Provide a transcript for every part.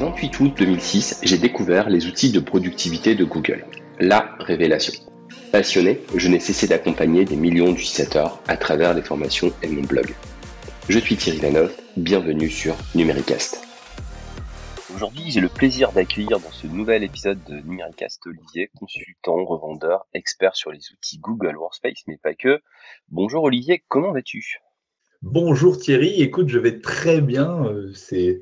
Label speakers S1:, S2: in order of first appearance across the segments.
S1: 28 août 2006, j'ai découvert les outils de productivité de Google. La révélation. Passionné, je n'ai cessé d'accompagner des millions d'utilisateurs à travers les formations et mon blog. Je suis Thierry Lanoff, bienvenue sur Numéricast. Aujourd'hui, j'ai le plaisir d'accueillir dans ce nouvel épisode de Numéricast Olivier, consultant, revendeur, expert sur les outils Google Workspace, mais pas que. Bonjour Olivier, comment vas-tu?
S2: Bonjour Thierry, écoute, je vais très bien. Euh, c'est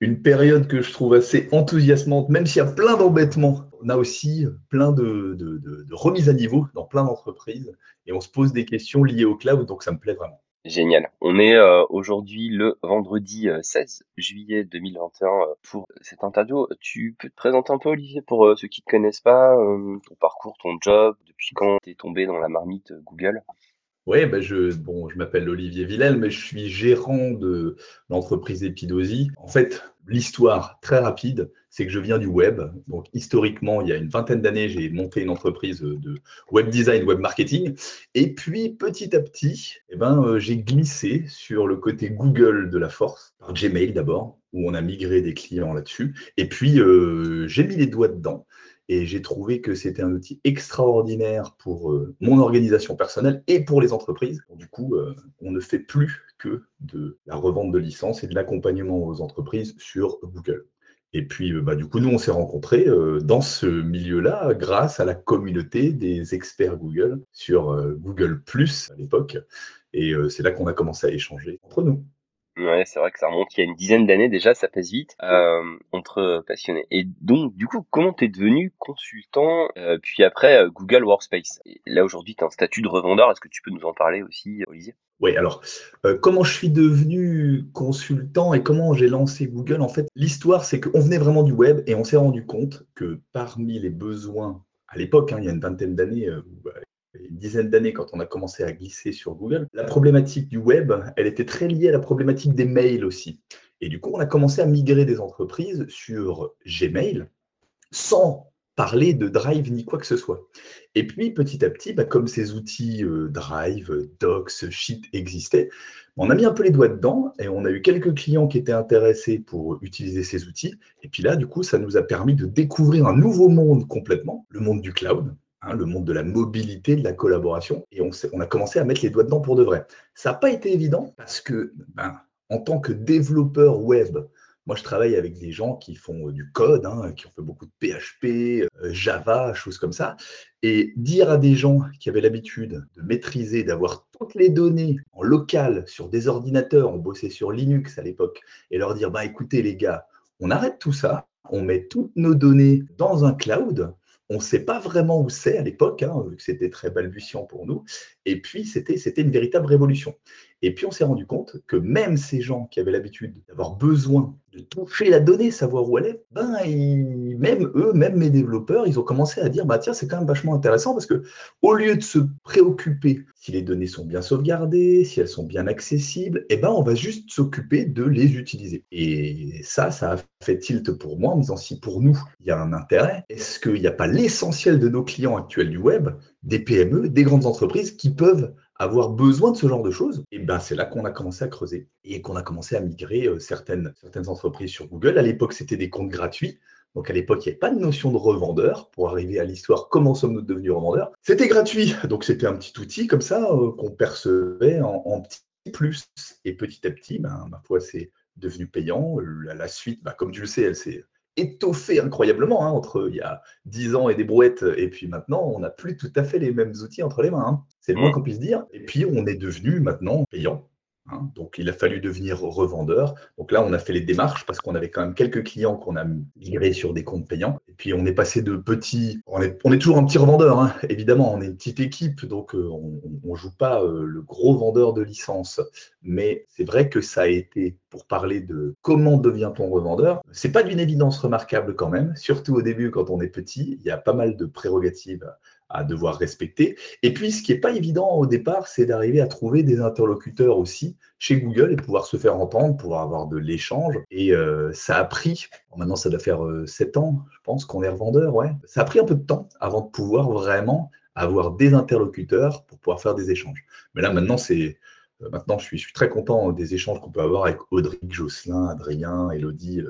S2: une période que je trouve assez enthousiasmante, même s'il y a plein d'embêtements. On a aussi plein de, remises à niveau dans plein d'entreprises et on se pose des questions liées au cloud, donc ça me plaît vraiment.
S1: Génial. On est euh, aujourd'hui le vendredi 16 euh, juillet 2021 euh, pour cette interview. Tu peux te présenter un peu Olivier pour ceux qui ne te connaissent pas, ton parcours, ton job, depuis quand tu es tombé dans la marmite Google?
S2: Oui, ben je, m'appelle Olivier Villel, mais je suis gérant de l'entreprise Epidosi. En fait, l'histoire très rapide, c'est que je viens du web. Donc, historiquement, il y a une vingtaine d'années, j'ai monté une entreprise de web design, web marketing. Et puis, petit à petit, eh ben, euh, j'ai glissé sur le côté Google de la force, par Gmail d'abord, où on a migré des clients là-dessus. Et puis, euh, j'ai mis les doigts dedans. Et j'ai trouvé que c'était un outil extraordinaire pour euh, mon organisation personnelle et pour les entreprises. Du coup, euh, on ne fait plus que de la revente de licences et de l'accompagnement aux entreprises sur Google. Et puis, euh, bah, du coup, nous, on s'est rencontrés dans ce milieu-là grâce à la communauté des experts Google sur Google Plus à l'époque. Et c'est là qu'on a commencé à échanger entre nous.
S1: Ouais, c'est vrai que ça remonte il y a une dizaine d'années déjà, ça passe vite, euh, entre passionnés. Et donc, du coup, comment t'es devenu consultant, euh, puis après euh, Google Workspace? Là, aujourd'hui, tu as un statut de revendeur, est-ce que tu peux nous en parler aussi, Olivier?
S2: Oui, alors, comment je suis devenu consultant et comment j'ai lancé Google? En fait, l'histoire, c'est qu'on venait vraiment du web et on s'est rendu compte que parmi les besoins à l'époque, hein, il y a une vingtaine d'années, une dizaine d'années quand on a commencé à glisser sur Google, la problématique du web, elle était très liée à la problématique des mails aussi. Et du coup, on a commencé à migrer des entreprises sur Gmail sans parler de Drive ni quoi que ce soit. Et puis, petit à petit, bah, comme ces outils euh, Drive, Docs, Sheet existaient, on a mis un peu les doigts dedans et on a eu quelques clients qui étaient intéressés pour utiliser ces outils. Et puis là, du coup, ça nous a permis de découvrir un nouveau monde complètement, le monde du cloud, Hein, le monde de la mobilité, de la collaboration, et on, on, a commencé à mettre les doigts dedans pour de vrai. Ça n'a pas été évident parce que, ben, en tant que développeur web, moi je travaille avec des gens qui font du code, hein, qui ont fait beaucoup de PHP, euh, Java, choses comme ça, et dire à des gens qui avaient l'habitude de maîtriser, d'avoir toutes les données en local sur des ordinateurs, on bossait sur Linux à l'époque, et leur dire, bah écoutez les gars, on arrête tout ça, on met toutes nos données dans un cloud, on ne sait pas vraiment où c'est à l'époque, hein, vu que c'était très balbutiant pour nous. Et puis, c'était une véritable révolution. Et puis, on s'est rendu compte que même ces gens qui avaient l'habitude d'avoir besoin de toucher la donnée, savoir où elle est, ben, même eux, même mes développeurs, ils ont commencé à dire, bah, tiens, c'est quand même vachement intéressant parce que au lieu de se préoccuper si les données sont bien sauvegardées, si elles sont bien accessibles, eh ben, on va juste s'occuper de les utiliser. Et ça, ça a fait tilt pour moi en me disant, si pour nous, il y a un intérêt, est-ce qu'il n'y a pas l'essentiel de nos clients actuels du web, des PME, des grandes entreprises qui peuvent avoir besoin de ce genre de choses, et ben c'est là qu'on a commencé à creuser et qu'on a commencé à migrer euh, certaines, entreprises sur Google. À l'époque, c'était des comptes gratuits. Donc à l'époque, il n'y avait pas de notion de revendeur. Pour arriver à l'histoire, comment sommes-nous devenus revendeurs? C'était gratuit. Donc c'était un petit outil comme ça euh, qu'on percevait en, petit plus. Et petit à petit, ben, ma foi, c'est devenu payant. La, la suite, ben, comme tu le sais, elle s'est étoffé incroyablement hein, entre il y a 10 ans et des brouettes et puis maintenant on n'a plus tout à fait les mêmes outils entre les mains. Hein. C'est le moins mmh. qu'on puisse dire. Et puis on est devenu maintenant payant. Hein. Donc, il a fallu devenir revendeur. Donc là, on a fait les démarches parce qu'on avait quand même quelques clients qu'on a migrés sur des comptes payants. Et puis, on est passé de petits. On est, toujours un petit revendeur, hein. évidemment. On est une petite équipe, donc euh, on ne joue pas euh, le gros vendeur de licence. Mais c'est vrai que ça a été, pour parler de comment devient-on revendeur, c'est pas d'une évidence remarquable quand même, surtout au début quand on est petit. Il y a pas mal de prérogatives à devoir respecter. Et puis, ce qui n'est pas évident au départ, c'est d'arriver à trouver des interlocuteurs aussi chez Google et pouvoir se faire entendre, pouvoir avoir de l'échange. Et euh, ça a pris, maintenant ça doit faire euh, sept ans, je pense qu'on est revendeur, ouais. Ça a pris un peu de temps avant de pouvoir vraiment avoir des interlocuteurs pour pouvoir faire des échanges. Mais là, maintenant, c'est Euh, maintenant, je suis, je suis, très content des échanges qu'on peut avoir avec Audrey, Jocelyn, Adrien, Elodie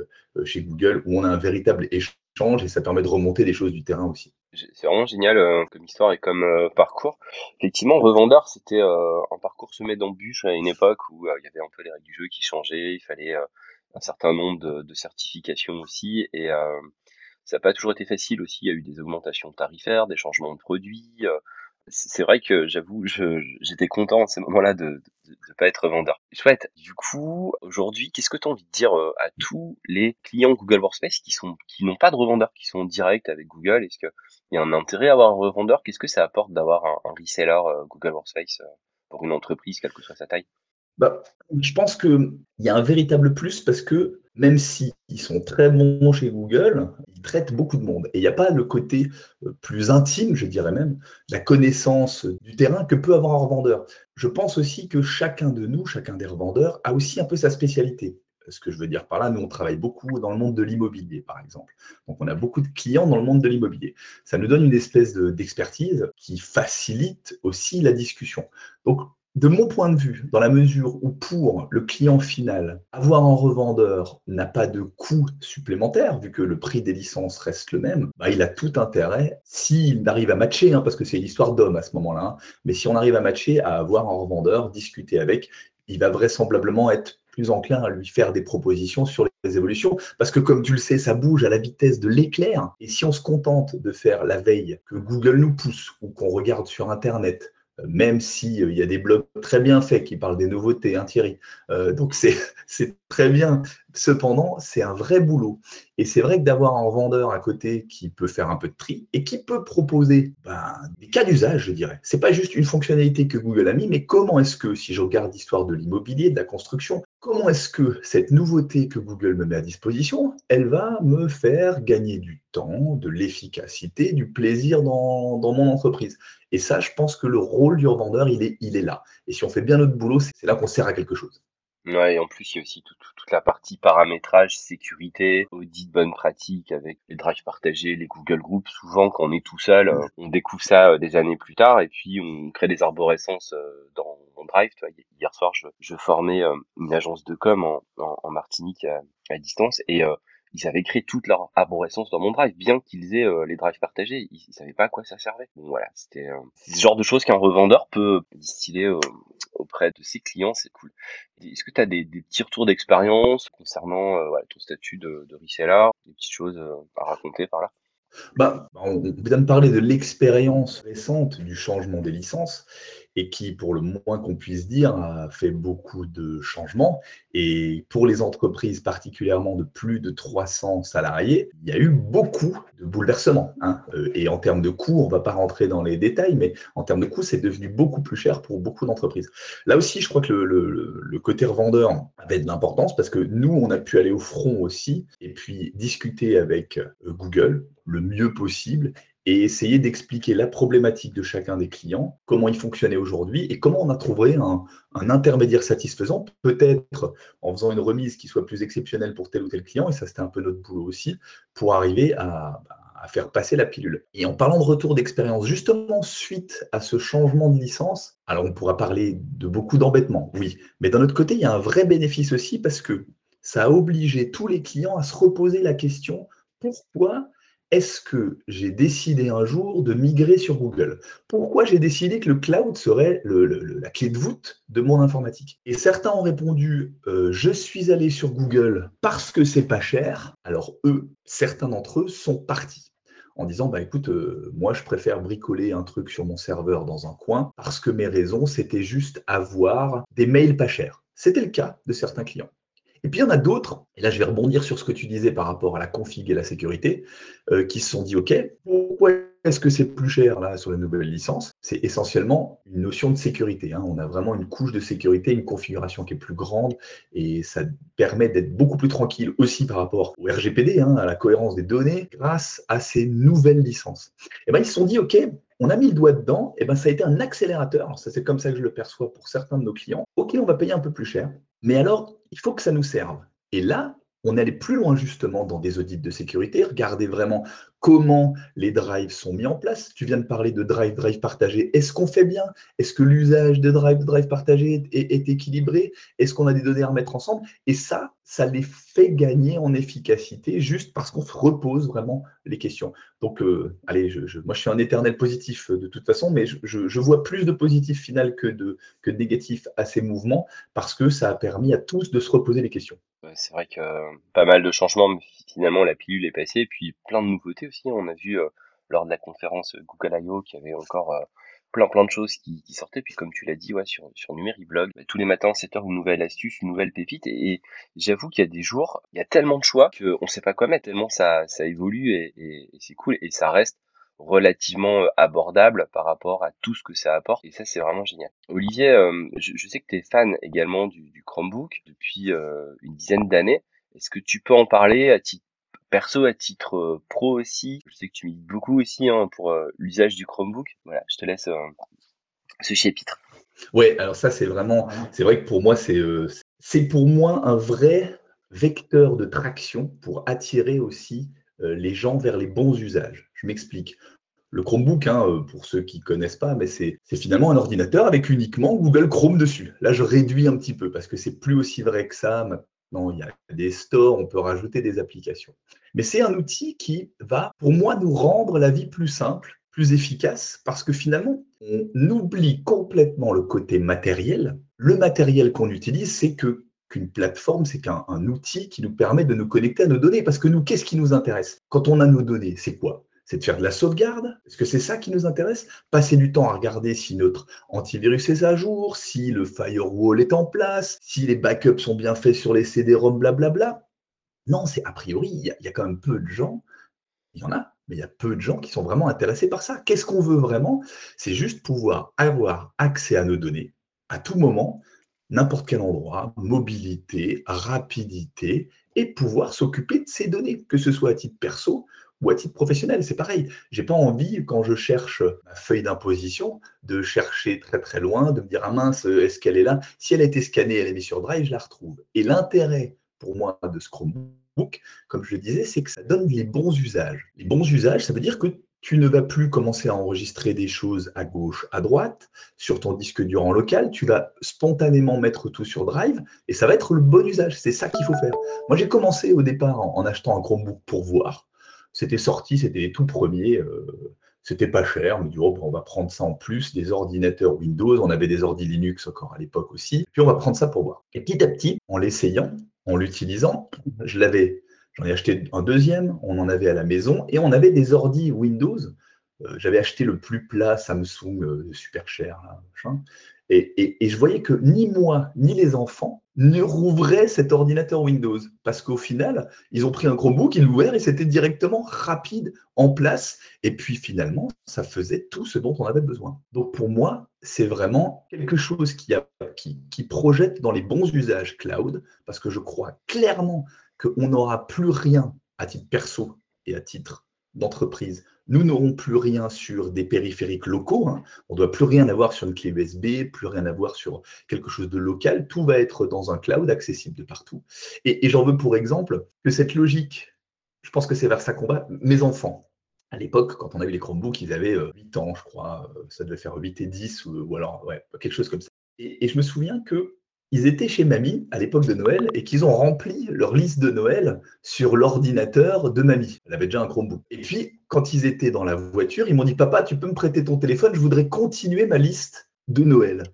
S2: chez Google, où on a un véritable échange et ça permet de remonter des choses du terrain aussi.
S1: C'est vraiment génial comme histoire et comme parcours. Effectivement, revendeur, c'était un parcours semé d'embûches à une époque où il y avait un peu les règles du jeu qui changeaient, il fallait un certain nombre de, de certifications aussi et ça n'a pas toujours été facile aussi. Il y a eu des augmentations tarifaires, des changements de produits. Euh, c'est vrai que j'avoue, j'étais content à ces moments-là de ne pas être vendeur. Chouette. Du coup, aujourd'hui, qu'est-ce que tu as envie de dire euh, à tous les clients Google Workspace qui sont qui n'ont pas de revendeur, qui sont en direct avec Google? Est-ce qu'il y a un intérêt à avoir un revendeur? Qu'est-ce que ça apporte d'avoir un, reseller euh, Google Workspace pour une entreprise, quelle que soit sa taille?
S2: Bah, je pense qu'il y a un véritable plus parce que même s'ils sont très bons chez Google, ils traitent beaucoup de monde. Et il n'y a pas le côté euh, plus intime, je dirais même, la connaissance du terrain que peut avoir un revendeur. Je pense aussi que chacun de nous, chacun des revendeurs, a aussi un peu sa spécialité. Ce que je veux dire par là, nous, on travaille beaucoup dans le monde de l'immobilier, par exemple. Donc, on a beaucoup de clients dans le monde de l'immobilier. Ça nous donne une espèce d'expertise qui facilite aussi la discussion. Donc, de mon point de vue, dans la mesure où pour le client final, avoir un revendeur n'a pas de coût supplémentaire, vu que le prix des licences reste le même, bah, il a tout intérêt, s'il arrive à matcher, hein, parce que c'est l'histoire d'homme à ce moment-là, hein, mais si on arrive à matcher, à avoir un revendeur, discuter avec, il va vraisemblablement être plus enclin à lui faire des propositions sur les évolutions, parce que comme tu le sais, ça bouge à la vitesse de l'éclair, et si on se contente de faire la veille que Google nous pousse, ou qu'on regarde sur Internet, même s'il euh, y a des blogs très bien faits qui parlent des nouveautés, hein, Thierry. Euh, donc c'est très bien. Cependant, c'est un vrai boulot. Et c'est vrai que d'avoir un vendeur à côté qui peut faire un peu de tri et qui peut proposer ben, des cas d'usage, je dirais. C'est pas juste une fonctionnalité que Google a mis, mais comment est-ce que, si je regarde l'histoire de l'immobilier, de la construction, comment est-ce que cette nouveauté que Google me met à disposition, elle va me faire gagner du temps, de l'efficacité, du plaisir dans, mon entreprise? Et ça, je pense que le rôle du revendeur, il est, il est là. Et si on fait bien notre boulot, c'est là qu'on sert à quelque chose.
S1: Ouais, et en plus, il y a aussi toute la partie paramétrage, sécurité, audit bonne pratique avec les drives partagés, les Google Groups. Souvent, quand on est tout seul, euh, on découvre ça euh, des années plus tard et puis on crée des arborescences euh, dans Drive. hier soir, je, je formais une agence de com en, en, Martinique à, à, distance et ils avaient créé toute leur arborescence dans mon drive, bien qu'ils aient euh, les drives partagés, ils, savaient pas à quoi ça servait. Bon voilà, c'était euh, ce genre de choses qu'un revendeur peut distiller euh, auprès de ses clients, c'est cool. Est-ce que tu as des, petits retours d'expérience concernant ton statut de, de reseller, des petites choses à raconter par là?
S2: Bah, on vient de parler de l'expérience récente du changement des licenses et qui, pour le moins qu'on puisse dire, a fait beaucoup de changements. Et pour les entreprises particulièrement de plus de 300 salariés, il y a eu beaucoup de bouleversements. Hein. Euh, et en termes de coûts, on ne va pas rentrer dans les détails, mais en termes de coûts, c'est devenu beaucoup plus cher pour beaucoup d'entreprises. Là aussi, je crois que le, le côté revendeur avait de l'importance parce que nous, on a pu aller au front aussi et puis discuter avec euh, Google le mieux possible et essayer d'expliquer la problématique de chacun des clients, comment il fonctionnait aujourd'hui et comment on a trouvé un, intermédiaire satisfaisant, peut-être en faisant une remise qui soit plus exceptionnelle pour tel ou tel client, et ça c'était un peu notre boulot aussi, pour arriver à faire passer la pilule. Et en parlant de retour d'expérience, justement suite à ce changement de licence, alors on pourra parler de beaucoup d'embêtements, oui, mais d'un autre côté, il y a un vrai bénéfice aussi parce que ça a obligé tous les clients à se reposer la question pourquoi est-ce que j'ai décidé un jour de migrer sur Google? Pourquoi j'ai décidé que le cloud serait la clé de voûte de mon informatique? Et certains ont répondu euh, je suis allé sur Google parce que c'est pas cher. Alors eux, certains d'entre eux sont partis en disant bah écoute euh, moi je préfère bricoler un truc sur mon serveur dans un coin parce que mes raisons c'était juste avoir des mails pas chers. C'était le cas de certains clients. Et puis il y en a d'autres, et là je vais rebondir sur ce que tu disais par rapport à la config et la sécurité, euh, qui se sont dit, OK, pourquoi est-ce que c'est plus cher là sur la nouvelle licence C'est essentiellement une notion de sécurité. Hein. On a vraiment une couche de sécurité, une configuration qui est plus grande et ça permet d'être beaucoup plus tranquille aussi par rapport au RGPD, hein, à la cohérence des données, grâce à ces nouvelles licences. Et ben ils se sont dit, OK, on a mis le doigt dedans, et ben ça a été un accélérateur. c'est comme ça que je le perçois pour certains de nos clients. Ok, on va payer un peu plus cher, mais alors il faut que ça nous serve. Et là, on allait plus loin justement dans des audits de sécurité, regarder vraiment comment les drives sont mis en place. Tu viens de parler de drive, drive partagé. Est-ce qu'on fait bien? Est-ce que l'usage de drive, drive partagé est, équilibré? Est-ce qu'on a des données à remettre ensemble? Et ça, ça les fait gagner en efficacité juste parce qu'on se repose vraiment les questions. Donc, euh, allez, je, moi je suis un éternel positif euh, de toute façon, mais je, vois plus de positif final que de, que de négatif à ces mouvements parce que ça a permis à tous de se reposer les questions.
S1: C'est vrai que euh, pas mal de changements, mais finalement la pilule est passée, et puis plein de nouveautés aussi. On a vu lors de la conférence Google I.O. qu'il y avait encore plein plein de choses qui, sortaient. Puis comme tu l'as dit, ouais, sur, sur Numériblog, bah, tous les matins, 7 heures, une nouvelle astuce, une nouvelle pépite. Et, j'avoue qu'il y a des jours, il y a tellement de choix qu'on sait pas quoi mettre, tellement ça, évolue et, c'est cool. Et ça reste relativement euh, abordable par rapport à tout ce que ça apporte. Et ça, c'est vraiment génial. Olivier, euh, je, sais que tu es fan également du, Chromebook depuis euh, une dizaine d'années. Est-ce que tu peux en parler à titre perso à titre euh, pro aussi. Je sais que tu milites beaucoup aussi hein, pour euh, l'usage du Chromebook. Voilà, je te laisse euh, ce chapitre.
S2: Oui, alors ça c'est vraiment, c'est vrai que pour moi c'est c'est pour moi un vrai vecteur de traction pour attirer aussi les gens vers les bons usages. Je m'explique. Le Chromebook, hein, pour ceux qui ne connaissent pas, mais c'est finalement un ordinateur avec uniquement Google Chrome dessus. Là, je réduis un petit peu parce que c'est plus aussi vrai que ça. Non, il y a des stores, on peut rajouter des applications. Mais c'est un outil qui va, pour moi, nous rendre la vie plus simple, plus efficace, parce que finalement, on oublie complètement le côté matériel. Le matériel qu'on utilise, c'est qu'une plateforme, c'est qu'un outil qui nous permet de nous connecter à nos données. Parce que nous, qu'est-ce qui nous intéresse? Quand on a nos données, c'est quoi? C'est de faire de la sauvegarde Est-ce que c'est ça qui nous intéresse? Passer du temps à regarder si notre antivirus est à jour, si le firewall est en place, si les backups sont bien faits sur les CD-ROM, blablabla. Non, c'est a priori, il y, a quand même peu de gens, il y en a, mais il y a peu de gens qui sont vraiment intéressés par ça. Qu'est-ce qu'on veut vraiment? C'est juste pouvoir avoir accès à nos données à tout moment, n'importe quel endroit, mobilité, rapidité, et pouvoir s'occuper de ces données, que ce soit à titre perso ou à professionnel, c'est pareil. J'ai pas envie, quand je cherche ma feuille d'imposition, de chercher très très loin, de me dire ah mince, est-ce qu'elle est là? Si elle a été scannée, elle est mise sur Drive, je la retrouve. Et l'intérêt pour moi de ce Chromebook, comme je le disais, c'est que ça donne les bons usages. Les bons usages, ça veut dire que tu ne vas plus commencer à enregistrer des choses à gauche, à droite, sur ton disque dur en local, tu vas spontanément mettre tout sur Drive et ça va être le bon usage. C'est ça qu'il faut faire. Moi, j'ai commencé au départ en, achetant un Chromebook pour voir. C'était sorti, c'était les tout premiers. Euh, c'était pas cher. On dit, oh, on va prendre ça en plus, des ordinateurs Windows. On avait des ordi Linux encore à l'époque aussi. Puis on va prendre ça pour voir. Et petit à petit, en l'essayant, en l'utilisant, je l'avais, j'en ai acheté un deuxième, on en avait à la maison et on avait des ordi Windows. Euh, j'avais acheté le plus plat Samsung, euh, super cher, machin. Et, je voyais que ni moi, ni les enfants rouvraient cet ordinateur Windows. Parce qu'au final, ils ont pris un Chromebook, ils l'ouvrirent et c'était directement rapide en place. Et puis finalement, ça faisait tout ce dont on avait besoin. Donc pour moi, c'est vraiment quelque chose qui, qui projette dans les bons usages cloud. Parce que je crois clairement qu'on n'aura plus rien à titre perso et à titre d'entreprise nous n'aurons plus rien sur des périphériques locaux. Hein. On ne doit plus rien avoir sur une clé USB, plus rien avoir sur quelque chose de local. Tout va être dans un cloud accessible de partout. Et, j'en veux pour exemple que cette logique, je pense que c'est vers ça qu'on va. Mes enfants, à l'époque, quand on a eu les Chromebooks, ils avaient 8 euh, ans, je crois. Euh, ça devait faire 8 et 10 ou, alors ouais, quelque chose comme ça. et je me souviens que ils étaient chez mamie à l'époque de Noël et qu'ils ont rempli leur liste de Noël sur l'ordinateur de mamie. Elle avait déjà un Chromebook. Et puis, quand ils étaient dans la voiture, ils m'ont dit Papa, tu peux me prêter ton téléphone Je voudrais continuer ma liste de Noël.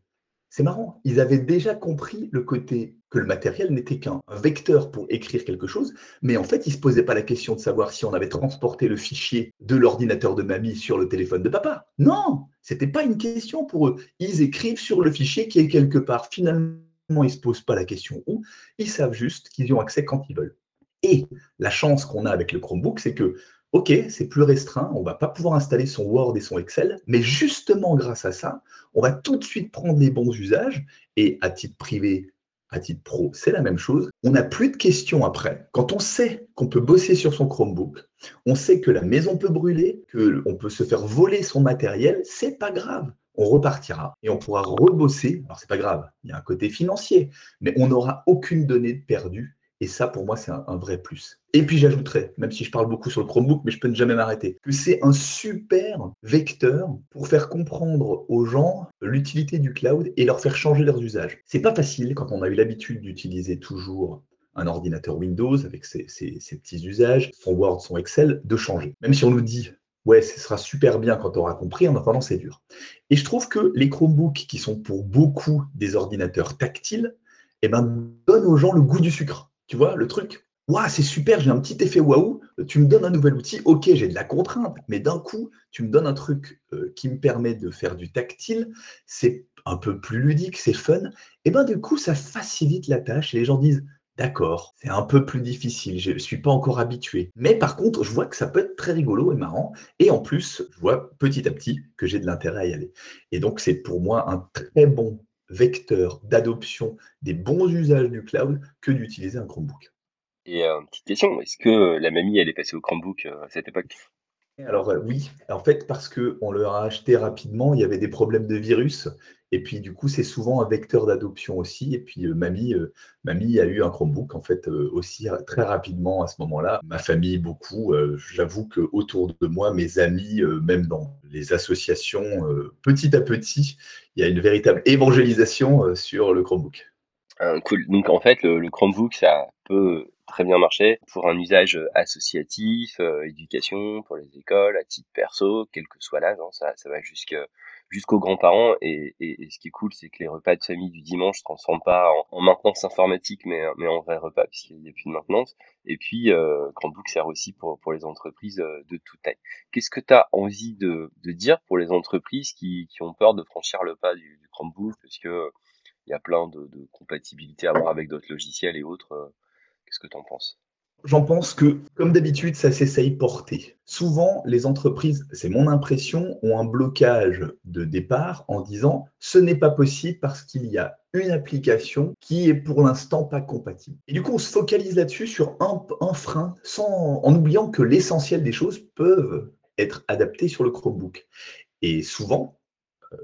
S2: C'est marrant, ils avaient déjà compris le côté que le matériel n'était qu'un vecteur pour écrire quelque chose, mais en fait, ils ne se posaient pas la question de savoir si on avait transporté le fichier de l'ordinateur de mamie sur le téléphone de papa. Non, c'était pas une question pour eux. Ils écrivent sur le fichier qui est quelque part. Finalement, ils ne se posent pas la question où, ils savent juste qu'ils y ont accès quand ils veulent. Et la chance qu'on a avec le Chromebook, c'est que, OK, c'est plus restreint, on ne va pas pouvoir installer son Word et son Excel, mais justement grâce à ça, on va tout de suite prendre les bons usages, et à titre privé, à titre pro, c'est la même chose. On n'a plus de questions après. Quand on sait qu'on peut bosser sur son Chromebook, on sait que la maison peut brûler, qu'on peut se faire voler son matériel, c'est pas grave on repartira et on pourra rebosser. Alors, c'est pas grave, il y a un côté financier, mais on n'aura aucune donnée perdue Et ça, pour moi, c'est un, vrai plus. Et puis j'ajouterais, même si je parle beaucoup sur le Chromebook, mais je peux ne jamais m'arrêter, que c'est un super vecteur pour faire comprendre aux gens l'utilité du cloud et leur faire changer leurs usages. C'est pas facile quand on a eu l'habitude d'utiliser toujours un ordinateur Windows avec ses, petits usages, son Word, son Excel, de changer. Même si on nous dit ouais, ce sera super bien quand on aura compris, en attendant, c'est dur. Et je trouve que les Chromebooks, qui sont pour beaucoup des ordinateurs tactiles, eh ben, donnent aux gens le goût du sucre. Tu vois, le truc, waouh, c'est super, j'ai un petit effet waouh, tu me donnes un nouvel outil, ok, j'ai de la contrainte, mais d'un coup, tu me donnes un truc euh, qui me permet de faire du tactile, c'est un peu plus ludique, c'est fun, et ben du coup, ça facilite la tâche et les gens disent, D'accord, c'est un peu plus difficile, je ne suis pas encore habitué. Mais par contre, je vois que ça peut être très rigolo et marrant. Et en plus, je vois petit à petit que j'ai de l'intérêt à y aller. Et donc, c'est pour moi un très bon vecteur d'adoption des bons usages du cloud que d'utiliser un Chromebook.
S1: Et euh, petite question, est-ce que la mamie, elle est passée au Chromebook euh, à cette époque?
S2: Alors euh, oui, en fait parce qu'on leur a acheté rapidement, il y avait des problèmes de virus et puis du coup c'est souvent un vecteur d'adoption aussi. Et puis mamie, mamie a eu un Chromebook en fait aussi très rapidement à ce moment-là. Ma famille beaucoup. J'avoue que autour de moi, mes amis, même dans les associations, petit à petit, il y a une véritable évangélisation sur le Chromebook.
S1: Ah, cool. Donc en fait, le, Chromebook, ça peut très bien marcher pour un usage associatif, euh, éducation, pour les écoles, à titre perso, quel que soit l'âge. Hein, ça, ça va jusqu'aux grands-parents. Et, ce qui est cool, c'est que les repas de famille du dimanche se transforment pas en, maintenance informatique, mais, mais en vrai repas, puisqu'il n'y a plus de maintenance. Et puis, euh, Chromebook sert aussi pour, pour les entreprises euh, de toute taille. Qu'est-ce que tu as envie de, de, dire pour les entreprises qui, qui ont peur de franchir le pas du, du Chromebook Parce que il y a plein de, compatibilités à avoir avec d'autres logiciels et autres. Euh, qu'est-ce que tu en penses?
S2: J'en pense que, comme d'habitude, ça s'essaye porter. Souvent, les entreprises, c'est mon impression, ont un blocage de départ en disant ce n'est pas possible parce qu'il y a une application qui est pour l'instant pas compatible. Et du coup, on se focalise là-dessus sur un, un frein, sans, en oubliant que l'essentiel des choses peuvent être adaptées sur le Chromebook. Et souvent,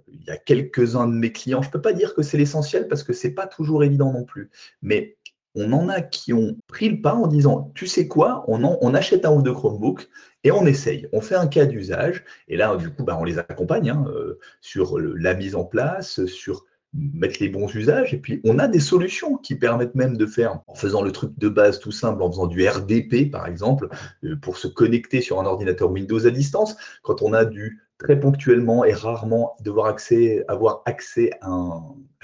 S2: il y a quelques-uns de mes clients, je ne peux pas dire que c'est l'essentiel parce que ce n'est pas toujours évident non plus, mais on en a qui ont pris le pas en disant, tu sais quoi, on, achète un ou deux Chromebook et on essaye, on fait un cas d'usage, et là, du coup, bah, on les accompagne hein, euh, sur la mise en place, sur mettre les bons usages. Et puis, on a des solutions qui permettent même de faire, en faisant le truc de base tout simple, en faisant du RDP, par exemple, euh, pour se connecter sur un ordinateur Windows à distance. Quand on a du très ponctuellement et rarement devoir accès, avoir accès à,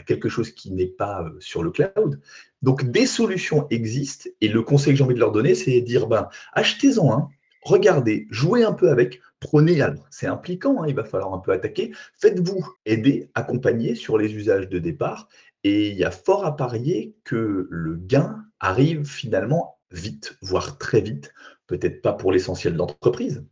S2: quelque chose qui n'est pas euh, sur le cloud. Donc, des solutions existent. Et le conseil que j'ai envie de leur donner, c'est de dire, ben, achetez-en un, regardez, jouez un peu avec, prenez, c'est impliquant, hein, il va falloir un peu attaquer, faites-vous aider, accompagner sur les usages de départ, et il y a fort à parier que le gain arrive finalement vite, voire très vite, peut-être pas pour l'essentiel d'entreprise,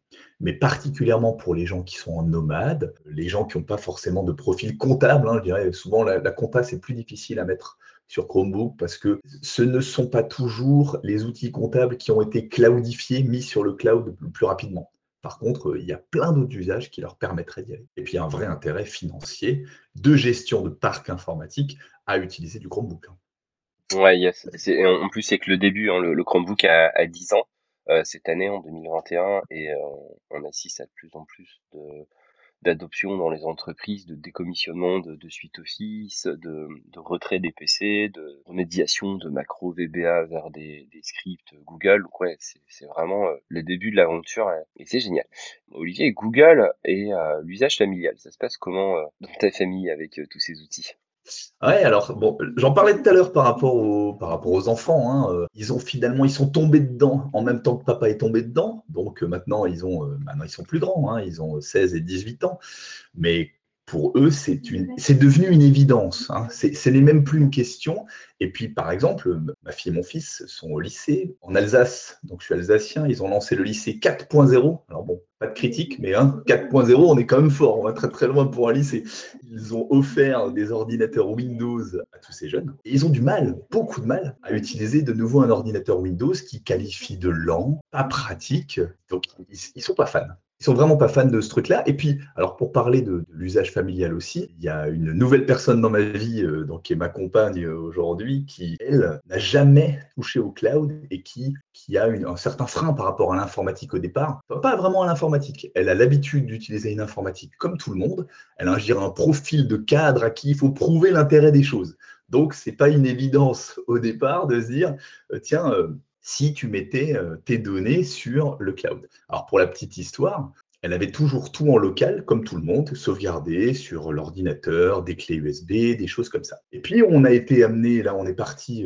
S2: mais particulièrement pour les gens qui sont en nomade, les gens qui n'ont pas forcément de profil comptable, hein, je dirais souvent la, la compta c'est plus difficile à mettre sur Chromebook parce que ce ne sont pas toujours les outils comptables qui ont été cloudifiés, mis sur le cloud plus rapidement. Par contre, il y a plein d'autres usages qui leur permettraient d'y aller. Et puis, un vrai intérêt financier de gestion de parc informatique à utiliser du Chromebook.
S1: Hein. Ouais, yes. En plus, c'est que le début, hein, le, Chromebook a, 10 ans cette année, en 2021, et euh, on assiste à de plus en plus de, d'adoption dans les entreprises, de décommissionnement de, de suite Office, de, retrait des PC, de remédiation de macro VBA vers des, scripts Google. Ouais, c'est vraiment euh, le début de l'aventure et c'est génial. Olivier, Google et euh, l'usage familial, ça se passe comment euh, dans ta famille avec tous ces outils?
S2: Ouais, alors bon, j'en parlais tout à l'heure par rapport aux par rapport aux enfants. Hein, euh, ils ont finalement, ils sont tombés dedans en même temps que papa est tombé dedans. Donc euh, maintenant, ils ont, euh, maintenant ils sont plus grands. Hein, ils ont 16 et 18 ans. Mais pour eux, c'est une, devenu une évidence. Hein. C'est, ce n'est même plus une question. Et puis, par exemple, ma fille et mon fils sont au lycée en Alsace. Donc, je suis alsacien. Ils ont lancé le lycée 4.0. Alors bon, pas de critique, mais hein, 4.0, on est quand même fort. On va très très loin pour un lycée. Ils ont offert des ordinateurs Windows à tous ces jeunes. Et ils ont du mal, beaucoup de mal, à utiliser de nouveau un ordinateur Windows qui qualifie de lent, pas pratique. Donc, ils, ils sont pas fans Ils sont vraiment pas fans de ce truc-là. Et puis, alors pour parler de, l'usage familial aussi, il y a une nouvelle personne dans ma vie, euh, donc qui est ma compagne aujourd'hui, qui elle n'a jamais touché au cloud et qui qui a un certain frein par rapport à l'informatique au départ. pas vraiment à l'informatique. Elle a l'habitude d'utiliser une informatique comme tout le monde. Elle a, un profil de cadre à qui il faut prouver l'intérêt des choses. Donc, c'est pas une évidence au départ de se dire, euh, tiens, euh, si tu mettais euh, tes données sur le cloud. Alors, pour la petite histoire, elle avait toujours tout en local, comme tout le monde, sauvegardé sur l'ordinateur, des clés USB, des choses comme ça. Et puis, on a été amené, là, on est parti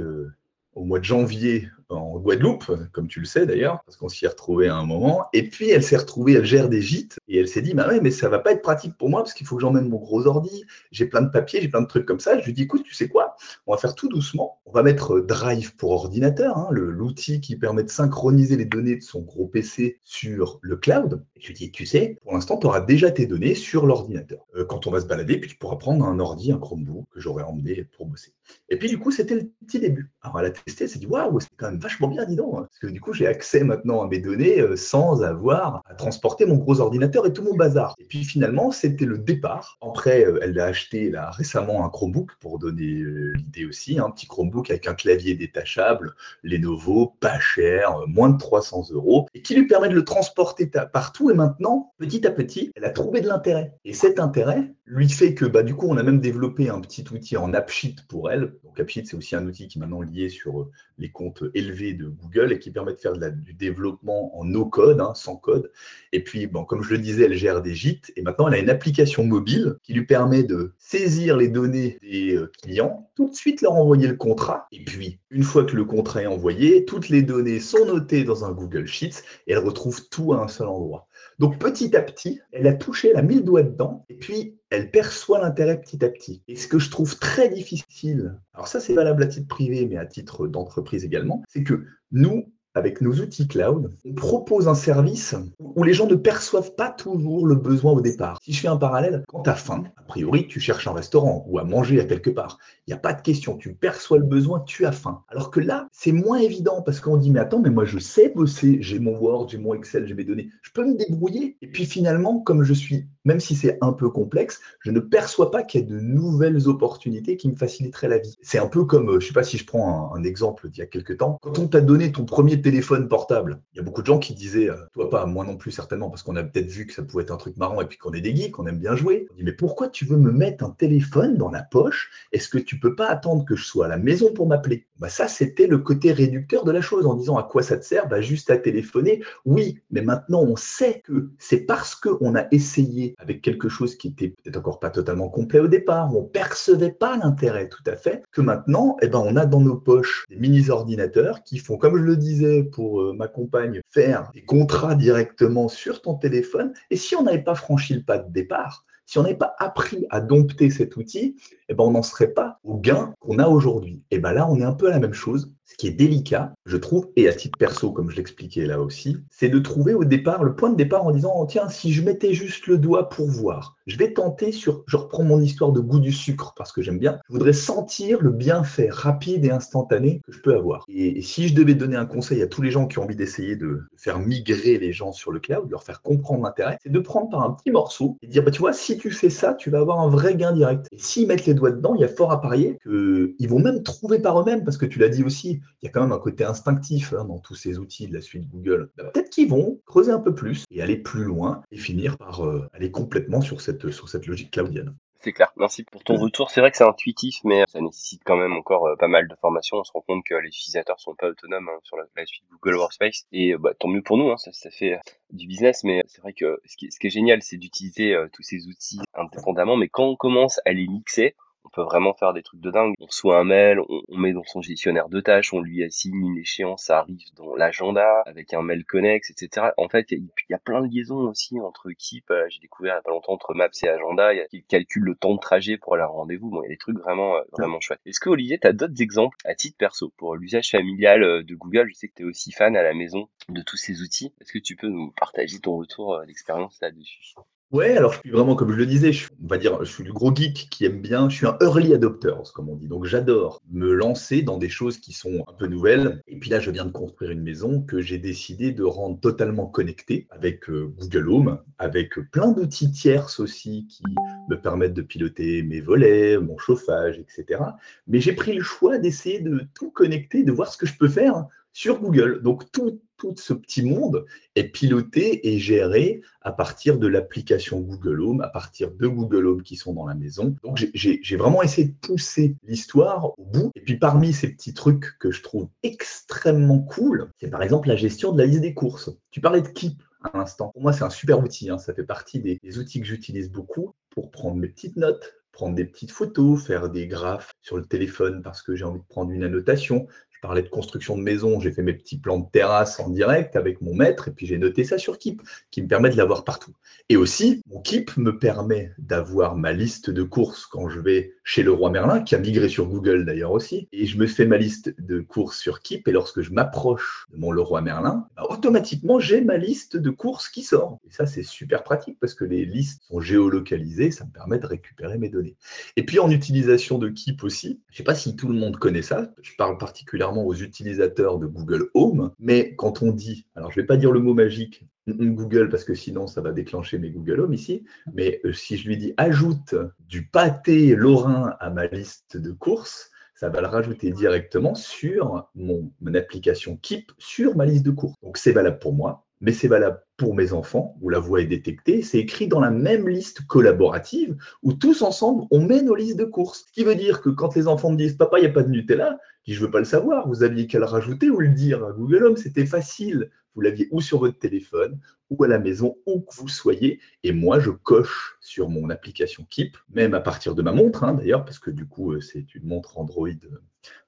S2: au mois de janvier en Guadeloupe, comme tu le sais d'ailleurs, parce qu'on s'y est retrouvé à un moment. Et puis elle s'est retrouvée, elle gère des gîtes, et elle s'est dit, bah mais ça va pas être pratique pour moi parce qu'il faut que j'emmène mon gros ordi, j'ai plein de papiers, j'ai plein de trucs comme ça. Je lui dis, écoute, tu sais quoi, on va faire tout doucement. On va mettre Drive pour ordinateur, hein, l'outil qui permet de synchroniser les données de son gros PC sur le cloud. Je lui dis, tu sais, pour l'instant, tu auras déjà tes données sur l'ordinateur. Euh, quand on va se balader, puis tu pourras prendre un ordi, un Chromebook que j'aurais emmené pour bosser. Et puis du coup, c'était le petit début. Alors elle a testé, elle s'est dit, waouh, c'est quand même vachement bien, dis donc. Hein. Parce que du coup, j'ai accès maintenant à mes données euh, sans avoir à transporter mon gros ordinateur et tout mon bazar. Et puis finalement, c'était le départ. Après, euh, elle a acheté là, récemment un Chromebook pour donner euh, l'idée aussi. Un petit Chromebook avec un clavier détachable, Lenovo, pas cher, moins de 300 euros, et qui lui permet de le transporter partout. Et maintenant, petit à petit, elle a trouvé de l'intérêt. Et cet intérêt lui fait que, bah, du coup, on a même développé un petit outil en AppSheet pour elle. Donc AppSheet, c'est aussi un outil qui est maintenant lié sur les comptes de Google et qui permet de faire du développement en no-code, hein, sans code. Et puis, bon, comme je le disais, elle gère des gîtes et maintenant elle a une application mobile qui lui permet de saisir les données des euh, clients, tout de suite leur envoyer le contrat. Et puis, une fois que le contrat est envoyé, toutes les données sont notées dans un Google Sheets et elle retrouve tout à un seul endroit. Donc petit à petit, elle a touché, elle a mis le doigt dedans, et puis elle perçoit l'intérêt petit à petit. Et ce que je trouve très difficile, alors ça c'est valable à titre privé, mais à titre d'entreprise également, c'est que nous, avec nos outils cloud, on propose un service où les gens ne perçoivent pas toujours le besoin au départ. Si je fais un parallèle, quand tu as faim, a priori, tu cherches un restaurant ou à manger à quelque part. Il n'y a pas de question, tu perçois le besoin, tu as faim. Alors que là, c'est moins évident parce qu'on dit, mais attends, mais moi je sais bosser, j'ai mon Word, j'ai mon Excel, j'ai mes données, je peux me débrouiller. Et puis finalement, comme je suis, même si c'est un peu complexe, je ne perçois pas qu'il y a de nouvelles opportunités qui me faciliteraient la vie. C'est un peu comme, euh, je ne sais pas si je prends un, un exemple d'il y a quelques temps, quand on t'a donné ton premier téléphone portable. Il y a beaucoup de gens qui disaient, euh, toi pas, moi non plus certainement, parce qu'on a peut-être vu que ça pouvait être un truc marrant et puis qu'on est des geeks, qu'on aime bien jouer. On dit, mais pourquoi tu veux me mettre un téléphone dans la poche? Est-ce que tu peux pas attendre que je sois à la maison pour m'appeler? Bah Ça, c'était le côté réducteur de la chose en disant à quoi ça te sert? Bah, Juste à téléphoner. Oui, mais maintenant on sait que c'est parce qu'on a essayé avec quelque chose qui était peut-être encore pas totalement complet au départ, on percevait pas l'intérêt tout à fait, que maintenant, eh ben, on a dans nos poches des mini-ordinateurs qui font, comme je le disais, pour euh, ma compagne faire des contrats directement sur ton téléphone. Et si on n'avait pas franchi le pas de départ, si on n'avait pas appris à dompter cet outil, eh ben on n'en serait pas au gain qu'on a aujourd'hui. Et ben là, on est un peu à la même chose. Ce qui est délicat, je trouve, et à titre perso, comme je l'expliquais là aussi, c'est de trouver au départ le point de départ en disant oh, tiens, si je mettais juste le doigt pour voir, je vais tenter sur, je reprends mon histoire de goût du sucre parce que j'aime bien, je voudrais sentir le bienfait rapide et instantané que je peux avoir. Et, si je devais donner un conseil à tous les gens qui ont envie d'essayer de faire migrer les gens sur le cloud, de leur faire comprendre l'intérêt, c'est de prendre par un petit morceau et dire bah tu vois, si tu fais ça, tu vas avoir un vrai gain direct. Et s'ils mettent les doigts dedans, il y a fort à parier qu'ils vont même trouver par eux-mêmes parce que tu l'as dit aussi il y a quand même un côté instinctif hein, dans tous ces outils de la suite Google. Bah, peut-être qu'ils vont creuser un peu plus et aller plus loin et finir par euh, aller complètement sur cette, sur cette logique cloudienne.
S1: C'est clair. Merci pour ton retour. C'est vrai que c'est intuitif, mais ça nécessite quand même encore euh, pas mal de formation. On se rend compte que les utilisateurs sont pas autonomes hein, sur la, suite Google Workspace. Et bah, tant mieux pour nous, hein, ça, ça fait du business. Mais c'est vrai que ce qui, ce qui est génial, c'est d'utiliser euh, tous ces outils indépendamment. Mais quand on commence à les mixer, on peut vraiment faire des trucs de dingue. On reçoit un mail, on, met dans son gestionnaire de tâches, on lui assigne une échéance, ça arrive dans l'agenda avec un mail connex, etc. En fait, il y, a plein de liaisons aussi entre équipes. Euh, j'ai découvert il y a pas longtemps entre Maps et agenda, il y a qui calcule le temps de trajet pour aller à un rendez-vous. Bon, il y a des trucs vraiment euh, vraiment chouettes. Est-ce que Olivier, tu as d'autres exemples à titre perso pour l'usage familial euh, de Google? Je sais que tu es aussi fan à la maison de tous ces outils. Est-ce que tu peux nous partager ton retour d'expérience là-dessus?
S2: Ouais, alors je suis vraiment, comme je le disais, je, on va dire, je suis le gros geek qui aime bien, je suis un early adopter, comme on dit. Donc j'adore me lancer dans des choses qui sont un peu nouvelles. Et puis là, je viens de construire une maison que j'ai décidé de rendre totalement connectée avec euh, Google Home, avec plein d'outils tierces aussi qui me permettent de piloter mes volets, mon chauffage, etc. Mais j'ai pris le choix d'essayer de tout connecter, de voir ce que je peux faire sur Google. Donc tout, tout ce petit monde est piloté et géré à partir de l'application Google Home, à partir de Google Home qui sont dans la maison. Donc j'ai vraiment essayé de pousser l'histoire au bout. Et puis parmi ces petits trucs que je trouve extrêmement cool, c'est par exemple la gestion de la liste des courses. Tu parlais de Keep à l'instant. Pour moi, c'est un super outil. Hein. Ça fait partie des, outils que j'utilise beaucoup pour prendre mes petites notes, prendre des petites photos, faire des graphes sur le téléphone parce que j'ai envie de prendre une annotation, de construction de maison, j'ai fait mes petits plans de terrasse en direct avec mon maître et puis j'ai noté ça sur Keep, qui me permet de l'avoir partout. Et aussi, mon Keep me permet d'avoir ma liste de courses quand je vais chez le roi Merlin, qui a migré sur Google d'ailleurs aussi. Et je me fais ma liste de courses sur Keep et lorsque je m'approche de mon le roi Merlin, bah, automatiquement j'ai ma liste de courses qui sort. Et ça, c'est super pratique parce que les listes sont géolocalisées, ça me permet de récupérer mes données. Et puis en utilisation de Keep aussi, je ne sais pas si tout le monde connaît ça, je parle particulièrement aux utilisateurs de Google Home, mais quand on dit, alors je ne vais pas dire le mot magique Google parce que sinon ça va déclencher mes Google Home ici, mais euh, si je lui dis ajoute du pâté lorrain à ma liste de courses, ça va le rajouter directement sur mon, application Keep sur ma liste de courses. Donc c'est valable pour moi, mais c'est valable pour mes enfants, où la voix est détectée. C'est écrit dans la même liste collaborative, où tous ensemble, on met nos listes de courses. Ce qui veut dire que quand les enfants me disent Papa, il n'y a pas de Nutella, je ne veux pas le savoir, vous aviez qu'à le rajouter ou le dire Google Home, c'était facile. Vous l'aviez ou sur votre téléphone, ou à la maison, où que vous soyez. Et moi, je coche sur mon application Keep, même à partir de ma montre, hein, d'ailleurs, parce que du coup, euh, c'est une montre Android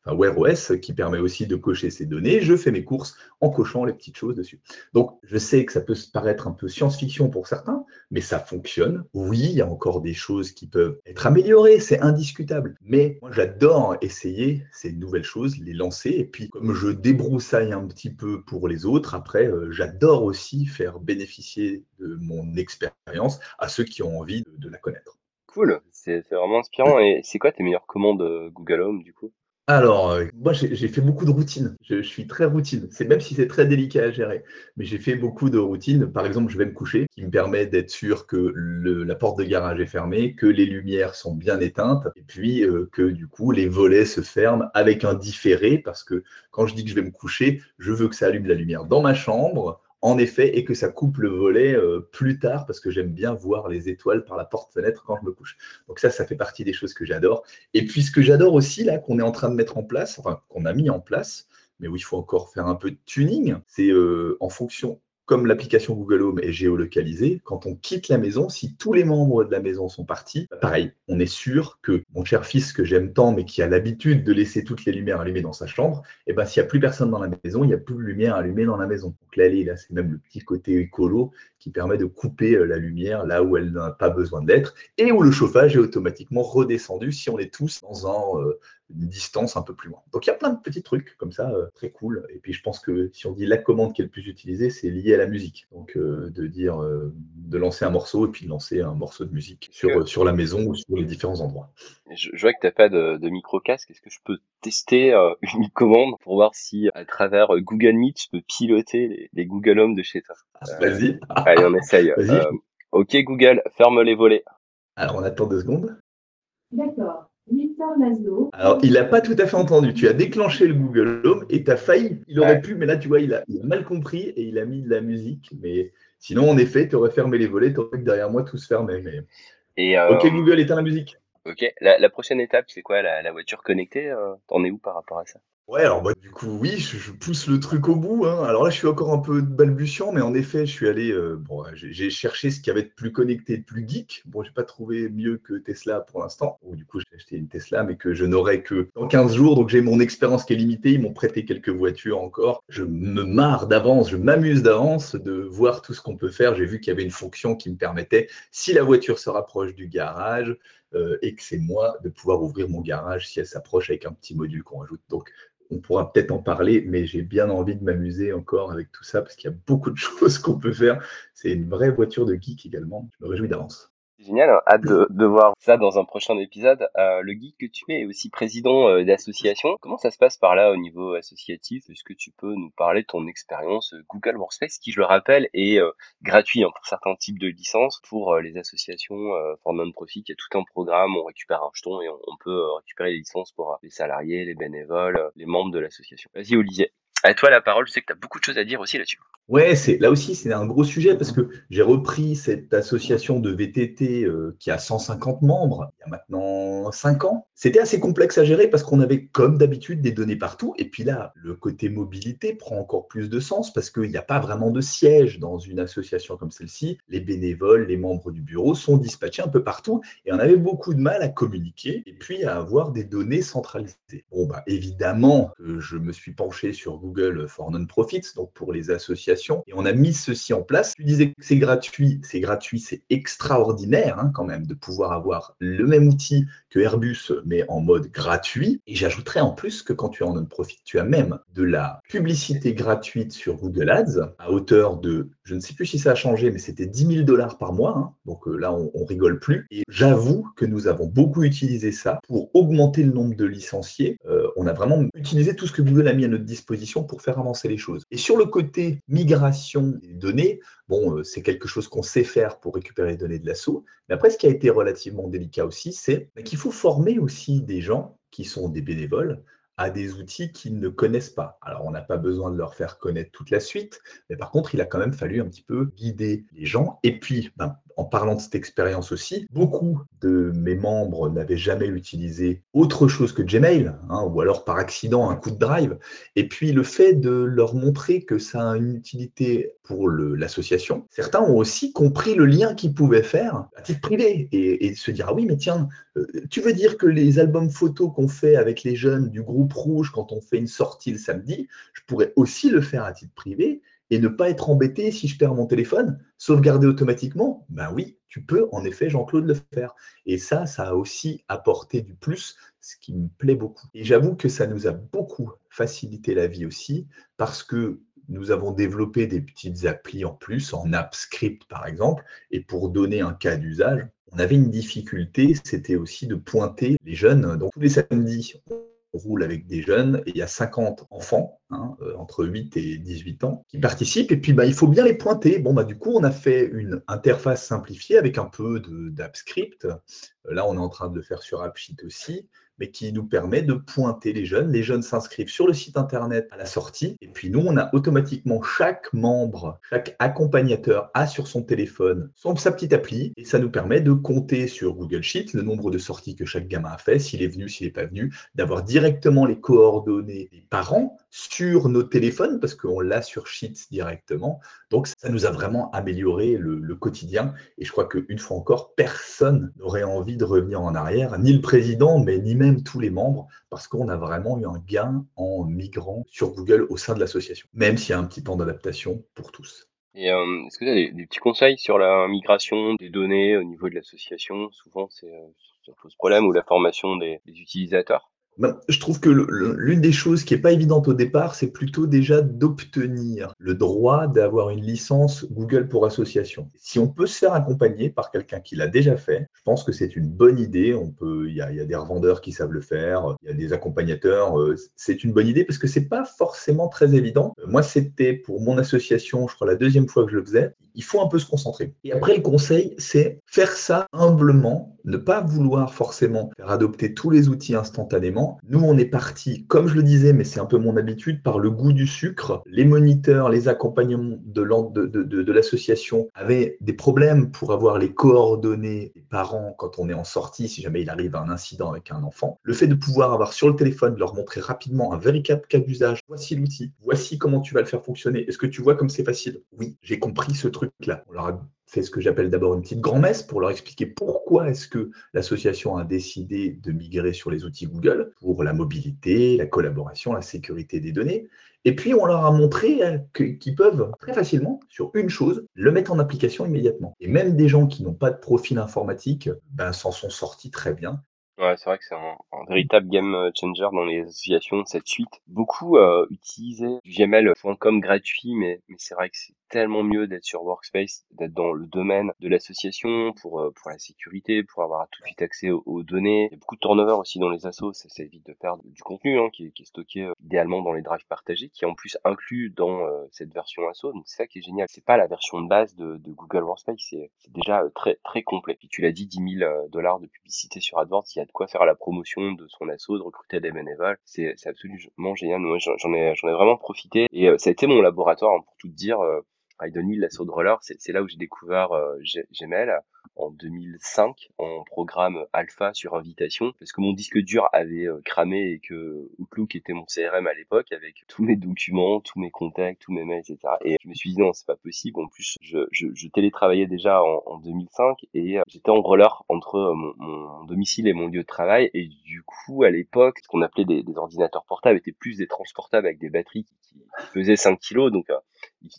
S2: enfin Wear OS qui permet aussi de cocher ces données. Je fais mes courses en cochant les petites choses dessus. Donc, je sais que ça peut paraître un peu science-fiction pour certains, mais ça fonctionne. Oui, il y a encore des choses qui peuvent être améliorées, c'est indiscutable. Mais moi, j'adore essayer ces nouvelles les lancer. Et puis, comme je débroussaille un petit peu pour les autres, après, euh, j'adore aussi faire bénéficier de mon expérience à ceux qui ont envie de, de la connaître.
S1: Cool, c'est vraiment inspirant. Et c'est quoi tes meilleures commandes euh, Google Home du coup?
S2: Alors, euh, moi, j'ai fait beaucoup de routines. Je, suis très routine. C'est même si c'est très délicat à gérer. Mais j'ai fait beaucoup de routines. Par exemple, je vais me coucher, qui me permet d'être sûr que la porte de garage est fermée, que les lumières sont bien éteintes, et puis euh, que du coup, les volets se ferment avec un différé, parce que quand je dis que je vais me coucher, je veux que ça allume la lumière dans ma chambre, en effet, et que ça coupe le volet euh, plus tard parce que j'aime bien voir les étoiles par la porte-fenêtre quand je me couche. Donc ça, ça fait partie des choses que j'adore. Et puis ce que j'adore aussi, là, qu'on est en train de mettre en place, enfin qu'on a mis en place, mais où il faut encore faire un peu de tuning, c'est euh, en fonction comme l'application Google Home est géolocalisée, quand on quitte la maison, si tous les membres de la maison sont partis, bah, pareil, on est sûr que mon cher fils que j'aime tant, mais qui a l'habitude de laisser toutes les lumières allumées dans sa chambre, eh ben s'il n'y a plus personne dans la maison, il n'y a plus de lumière allumée dans la maison. Donc là, là, c'est même le petit côté écolo qui permet de couper euh, la lumière là où elle n'a pas besoin d'être et où le chauffage est automatiquement redescendu si on est tous dans un, euh, une distance un peu plus loin. Donc il y a plein de petits trucs comme ça, euh, très cool. Et puis je pense que si on dit la commande qui est le plus utilisée, c'est lié à la musique. Donc de dire de lancer un morceau et puis de lancer un morceau de musique sur, sur la maison ou sur les différents endroits.
S1: Je, vois que tu n'as pas de, de micro-casque. Est-ce que je peux tester une commande pour voir si à travers Google Meet, je peux piloter les, les Google Home de chez toi?
S2: Vas-y.
S1: Allez, on essaye. Euh, ok Google, ferme les volets.
S2: Alors on attend deux secondes.
S3: D'accord.
S2: Alors, il n'a pas tout à fait entendu. Tu as déclenché le Google Home et tu as failli. Il aurait pu, mais là, tu vois, il a, mal compris et il a mis de la musique. Mais sinon, en effet, tu aurais fermé les volets, tu aurais que derrière moi tout se fermait. Mais...
S1: Et
S2: euh, Ok, Google, éteins la musique.
S1: Ok, la, prochaine étape, c'est quoi la, voiture connectée euh, T'en es où par rapport à ça?
S2: Ouais, alors bah, du coup, oui, je, pousse le truc au bout. Hein. Alors là, je suis encore un peu balbutiant, mais en effet, je suis allé. Euh, bon, j'ai cherché ce qui avait de plus connecté, de plus geek. Bon, j'ai pas trouvé mieux que Tesla pour l'instant. du coup, j'ai acheté une Tesla, mais que je n'aurai que dans 15 jours. Donc, j'ai mon expérience qui est limitée. Ils m'ont prêté quelques voitures encore. Je me marre d'avance, je m'amuse d'avance de voir tout ce qu'on peut faire. J'ai vu qu'il y avait une fonction qui me permettait, si la voiture se rapproche du garage, euh, et que c'est moi de pouvoir ouvrir mon garage si elle s'approche avec un petit module qu'on ajoute. Donc on pourra peut-être en parler, mais j'ai bien envie de m'amuser encore avec tout ça parce qu'il y a beaucoup de choses qu'on peut faire. C'est une vraie voiture de geek également. Je me réjouis d'avance.
S1: Génial, hein. hâte de, voir ça dans un prochain épisode. Euh, le geek que tu es est aussi président euh, d'association. Comment ça se passe par là au niveau associatif? Est-ce que tu peux nous parler de ton expérience euh, Google Workspace, qui je le rappelle est gratuit hein, pour certains types de licences. Pour les associations for non-profit, il y a tout un programme, on récupère un jeton et on, on peut récupérer les licences pour les salariés, les bénévoles, les membres de l'association. Vas-y Olivier. À toi la parole, je sais que tu as beaucoup de choses à dire aussi là-dessus.
S2: Ouais, c'est là aussi c'est un gros sujet parce que j'ai repris cette association de VTT euh, qui a 150 membres il y a maintenant 5 ans. C'était assez complexe à gérer parce qu'on avait comme d'habitude des données partout et puis là le côté mobilité prend encore plus de sens parce qu'il n'y a pas vraiment de siège dans une association comme celle-ci. Les bénévoles, les membres du bureau sont dispatchés un peu partout et on avait beaucoup de mal à communiquer et puis à avoir des données centralisées. Bon bah évidemment je me suis penché sur Google for Non-Profits donc pour les associations et on a mis ceci en place. Tu disais que c'est gratuit, c'est gratuit, c'est extraordinaire hein, quand même de pouvoir avoir le même outil que Airbus, mais en mode gratuit. Et j'ajouterais en plus que quand tu es en non-profit, tu as même de la publicité gratuite sur Google Ads à hauteur de, je ne sais plus si ça a changé, mais c'était 10 000 dollars par mois. Hein. donc euh, là, on, rigole plus. Et j'avoue que nous avons beaucoup utilisé ça pour augmenter le nombre de licenciés. Euh, on a vraiment utilisé tout ce que Google a mis à notre disposition pour faire avancer les choses. Et sur le côté migration des données, euh, c'est quelque chose qu'on sait faire pour récupérer les données de l'assaut. Mais après, ce qui a été relativement délicat aussi, c'est qu'il faut former aussi des gens qui sont des bénévoles à des outils qu'ils ne connaissent pas. Alors, on n'a pas besoin de leur faire connaître toute la suite, mais par contre, il a quand même fallu un petit peu guider les gens. Et puis, ben, en parlant de cette expérience aussi, beaucoup de mes membres n'avaient jamais utilisé autre chose que Gmail, hein, ou alors par accident un coup de drive. Et puis le fait de leur montrer que ça a une utilité pour l'association, certains ont aussi compris le lien qu'ils pouvaient faire à titre privé et, se dire ah oui mais tiens, euh, tu veux dire que les albums photos qu'on fait avec les jeunes du groupe rouge quand on fait une sortie le samedi, je pourrais aussi le faire à titre privé et ne pas être embêté si je perds mon téléphone, sauvegarder automatiquement, ben oui, tu peux en effet, Jean-Claude, le faire. Et ça, ça a aussi apporté du plus, ce qui me plaît beaucoup. Et j'avoue que ça nous a beaucoup facilité la vie aussi, parce que nous avons développé des petites applis en plus, en AppScript par exemple, et pour donner un cas d'usage, on avait une difficulté, c'était aussi de pointer les jeunes. Donc tous les samedis, roule avec des jeunes et il y a 50 enfants hein, euh, entre 8 et 18 ans qui participent et puis bah, il faut bien les pointer. Bon bah du coup on a fait une interface simplifiée avec un peu d'AppScript. Euh, là on est en train de le faire sur AppSheet aussi mais qui nous permet de pointer les jeunes. Les jeunes s'inscrivent sur le site internet à la sortie, et puis nous, on a automatiquement chaque membre, chaque accompagnateur a sur son téléphone son, sa petite appli, et ça nous permet de compter sur Google Sheet le nombre de sorties que chaque gamin a fait, s'il est venu, s'il n'est pas venu, d'avoir directement les coordonnées des parents sur nos téléphones, parce qu'on l'a sur Sheets directement. Donc ça nous a vraiment amélioré le, le quotidien, et je crois qu'une fois encore, personne n'aurait envie de revenir en arrière, ni le président, mais ni même tous les membres, parce qu'on a vraiment eu un gain en migrant sur Google au sein de l'association, même s'il y a un petit temps d'adaptation pour tous.
S1: Et euh, est-ce que tu as des, petits conseils sur la migration des données au niveau de l'association? Souvent, c'est, euh, pose problème ou la formation des utilisateurs?
S2: Ben, je trouve que l'une des choses qui n'est pas évidente au départ, c'est plutôt déjà d'obtenir le droit d'avoir une licence Google pour association. Si on peut se faire accompagner par quelqu'un qui l'a déjà fait, je pense que c'est une bonne idée. On peut, il y, a, des revendeurs qui savent le faire, il y a des accompagnateurs. Euh, c'est une bonne idée parce que c'est pas forcément très évident. Euh, moi, c'était pour mon association, je crois la deuxième fois que je le faisais. Il faut un peu se concentrer. Et après, le conseil, c'est faire ça humblement, ne pas vouloir forcément faire adopter tous les outils instantanément nous, on est parti, comme je le disais, mais c'est un peu mon habitude, par le goût du sucre. Les moniteurs, les accompagnements de, l'association avaient des problèmes pour avoir les coordonnées des parents quand on est en sortie, si jamais il arrive un incident avec un enfant. Le fait de pouvoir avoir sur le téléphone, leur montrer rapidement un véritable cas d'usage. Voici l'outil, voici comment tu vas le faire fonctionner. Est-ce que tu vois comme c'est facile? Oui, j'ai compris ce On leur a fait ce que j'appelle d'abord une petite grand-messe pour leur expliquer pourquoi est-ce que l'association a décidé de migrer sur les outils Google pour la mobilité, la collaboration, la sécurité des données. Et puis on leur a montré euh, qu'ils peuvent très facilement, sur une chose, le mettre en application immédiatement. Et même des gens qui n'ont pas de profil informatique ben, s'en sont sortis très bien.
S1: Ouais, c'est vrai que c'est un, véritable game changer dans les associations, cette suite. Beaucoup euh, utilisaient du gmail.com gratuit, mais c'est vrai que c'est tellement mieux d'être sur Workspace, d'être dans le domaine de l'association pour, euh, pour la sécurité, pour avoir tout de suite accès aux, données. Beaucoup de turnover aussi dans les assos, ça, évite de perdre du contenu hein, qui, est, qui, est stocké euh, idéalement dans les drives partagés, qui est en plus inclus dans cette version asso. Donc c'est ça qui est génial. C'est pas la version de base de, de Google Workspace, c'est déjà très très complet. Puis tu l'as dit, 10 000 dollars de publicité sur AdWords, il y a de quoi faire la promotion de son assaut, de recruter des bénévoles. C'est absolument génial. Moi, j'en ai, j'en ai vraiment profité. Et euh, ça a été mon laboratoire, hein, pour tout dire. Euh, Idonil, l'assaut de roller, c'est là où j'ai découvert euh, Gmail en 2005 en programme alpha sur invitation parce que mon disque dur avait euh, cramé et que Outlook était mon CRM à l'époque avec tous mes documents, tous mes contacts, tous mes mails, etc. Et je me suis dit non, c'est pas possible. En plus, je, je, je télétravaillais déjà en, en 2005 et euh, j'étais en roller entre euh, mon, mon, domicile et mon lieu de travail et du coup, à l'époque, ce qu'on appelait des, des, ordinateurs portables étaient plus des transportables avec des batteries qui, qui pesaient 5 kilos. Donc,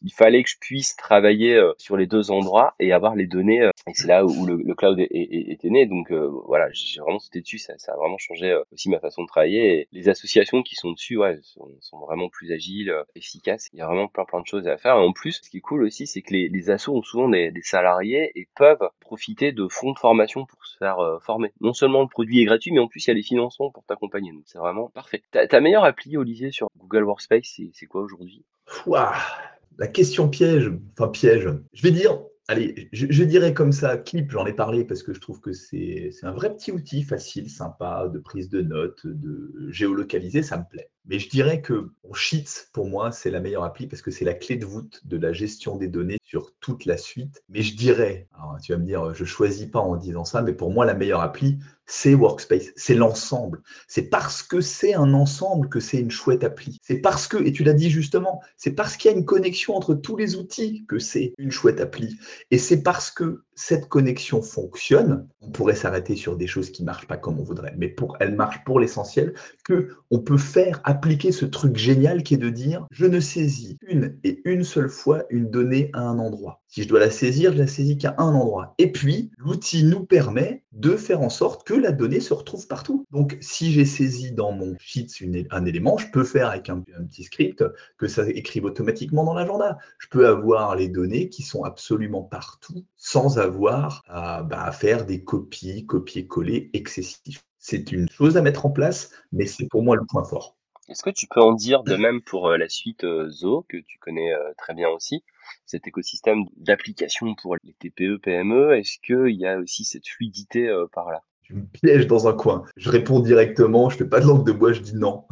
S1: il, fallait que je puisse travailler sur les deux endroits et avoir les données. et c'est là où où le, cloud était né. Donc euh, voilà, j'ai vraiment sauté dessus. Ça, ça, a vraiment changé euh, aussi ma façon de travailler. Et les associations qui sont dessus, ouais, sont, vraiment plus agiles, euh, efficaces. Il y a vraiment plein plein de choses à faire. Et en plus, ce qui est cool aussi, c'est que les, les assos ont souvent des, salariés et peuvent profiter de fonds de formation pour se faire former. Non seulement le produit est gratuit, mais en plus il y a les financements pour t'accompagner. Donc c'est vraiment parfait. Ta, ta meilleure appli, Olivier, sur Google Workspace, c'est quoi aujourd'hui?
S2: La question piège, enfin piège. Je vais dire Allez, je, dirais comme ça, Clip, j'en ai parlé parce que je trouve que c'est un vrai petit outil facile, sympa, de prise de notes, de géolocaliser, ça me plaît. Mais je dirais que Sheets, pour moi, c'est la meilleure appli parce que c'est la clé de voûte de la gestion des données sur toute la suite. Mais je dirais, tu vas me dire, je choisis pas en disant ça, mais pour moi, la meilleure appli, c'est Workspace, c'est l'ensemble. C'est parce que c'est un ensemble que c'est une chouette appli. C'est parce que, et tu l'as dit justement, c'est parce qu'il y a une connexion entre tous les outils que c'est une chouette appli. Et c'est parce que cette connexion fonctionne, on pourrait s'arrêter sur des choses qui marchent pas comme on voudrait, mais pour elle marche pour l'essentiel, on peut faire appliquer ce truc génial qui est de dire je ne saisis une et une seule fois une donnée à un endroit. Si je dois la saisir, je la saisis qu'à un endroit. Et puis, l'outil nous permet de faire en sorte que la donnée se retrouve partout. Donc, si j'ai saisi dans mon Sheets un élément, je peux faire avec un, petit script que ça écrive automatiquement dans l'agenda. Je peux avoir les données qui sont absolument partout sans avoir à, bah, faire des copies, copier-coller excessifs. C'est une chose à mettre en place, mais c'est pour moi le point fort.
S1: Est-ce que tu peux en dire de même pour euh, la suite euh, Zo, que tu connais euh, très bien aussi cet écosystème d'applications pour les TPE, PME Est-ce qu'il y a aussi cette fluidité par là?
S2: Tu me pièges dans un coin. Je réponds directement, je fais pas de langue de bois, je dis non.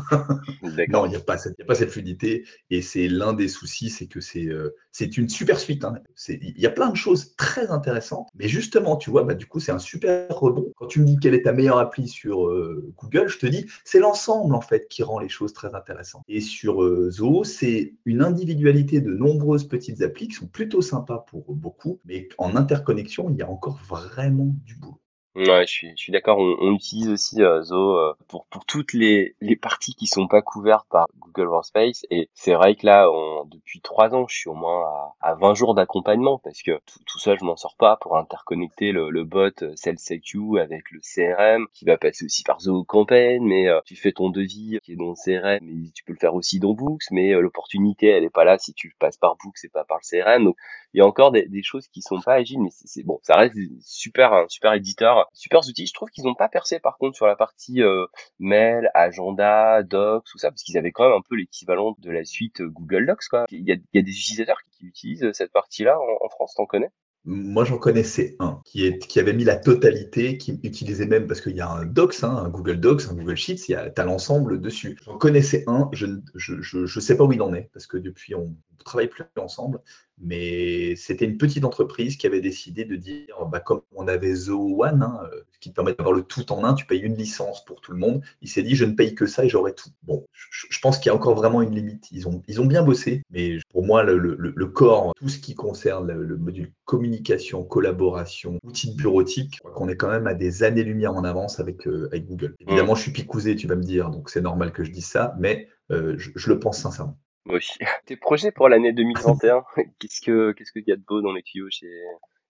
S2: non, il n'y a, pas cette, a pas cette fluidité. Et c'est l'un des soucis, c'est que c'est euh, une super suite. Hein. Il y a plein de choses très intéressantes. Mais justement, tu vois, bah, du coup, c'est un super rebond. Quand tu me dis quelle est ta meilleure appli sur euh, Google, je te dis, c'est l'ensemble, en fait, qui rend les choses très intéressantes. Et sur euh, Zoho, c'est une individualité de nombreuses petites applis qui sont plutôt sympas pour beaucoup. Mais en interconnexion, il y a encore vraiment du boulot.
S1: Ouais, je suis, d'accord. On, utilise aussi euh, Zo euh, pour, pour toutes les, les parties qui sont pas couvertes par Google Workspace. Et c'est vrai que là, on, depuis trois ans, je suis au moins à, à 20 jours d'accompagnement parce que tout, tout ça, je m'en sors pas pour interconnecter le, le bot euh, SalesIQ avec le CRM qui va passer aussi par Zo Campaign. Mais tu fais ton devis qui est dans le CRM, mais tu peux le faire aussi dans Books. Mais l'opportunité, elle est pas là si tu passes par Books et pas par le CRM. Donc, il y a encore des, choses qui sont pas agiles, mais c'est bon, ça reste super, super éditeur super outils. Je trouve qu'ils n'ont pas percé par contre sur la partie euh, mail, agenda, docs, tout ça, parce qu'ils avaient quand même un peu l'équivalent de la suite euh, Google Docs. Il, y a, des utilisateurs qui, utilisent cette partie-là en, France, t'en connais?
S2: Moi, j'en connaissais un qui, avait mis la totalité, qui utilisait même, parce qu'il y a un Docs, hein, un Google Docs, un Google Sheets, a, as l'ensemble dessus. J'en connaissais un, je ne sais pas où il en est, parce que depuis, on ne travaille plus ensemble, mais c'était une petite entreprise qui avait décidé de dire, bah, comme on avait Zoho One, hein, euh, qui te permet d'avoir le tout en un, tu payes une licence pour tout le monde. Il s'est dit, je ne paye que ça et j'aurai tout. Bon, je, pense qu'il y a encore vraiment une limite. Ils ont, ils ont bien bossé, mais pour moi, le, le, le corps, tout ce qui concerne le, module communication, collaboration, outils de bureautique, je crois qu'on est quand même à des années-lumière en avance avec, euh, avec Google. Évidemment, je suis picousé, tu vas me dire, donc c'est normal que je dise ça, mais euh, je, je le pense sincèrement.
S1: Oui. Tes projets pour l'année 2021, qu'est-ce que qu'est-ce qu'il y a de beau dans les tuyaux chez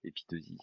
S1: Epitosi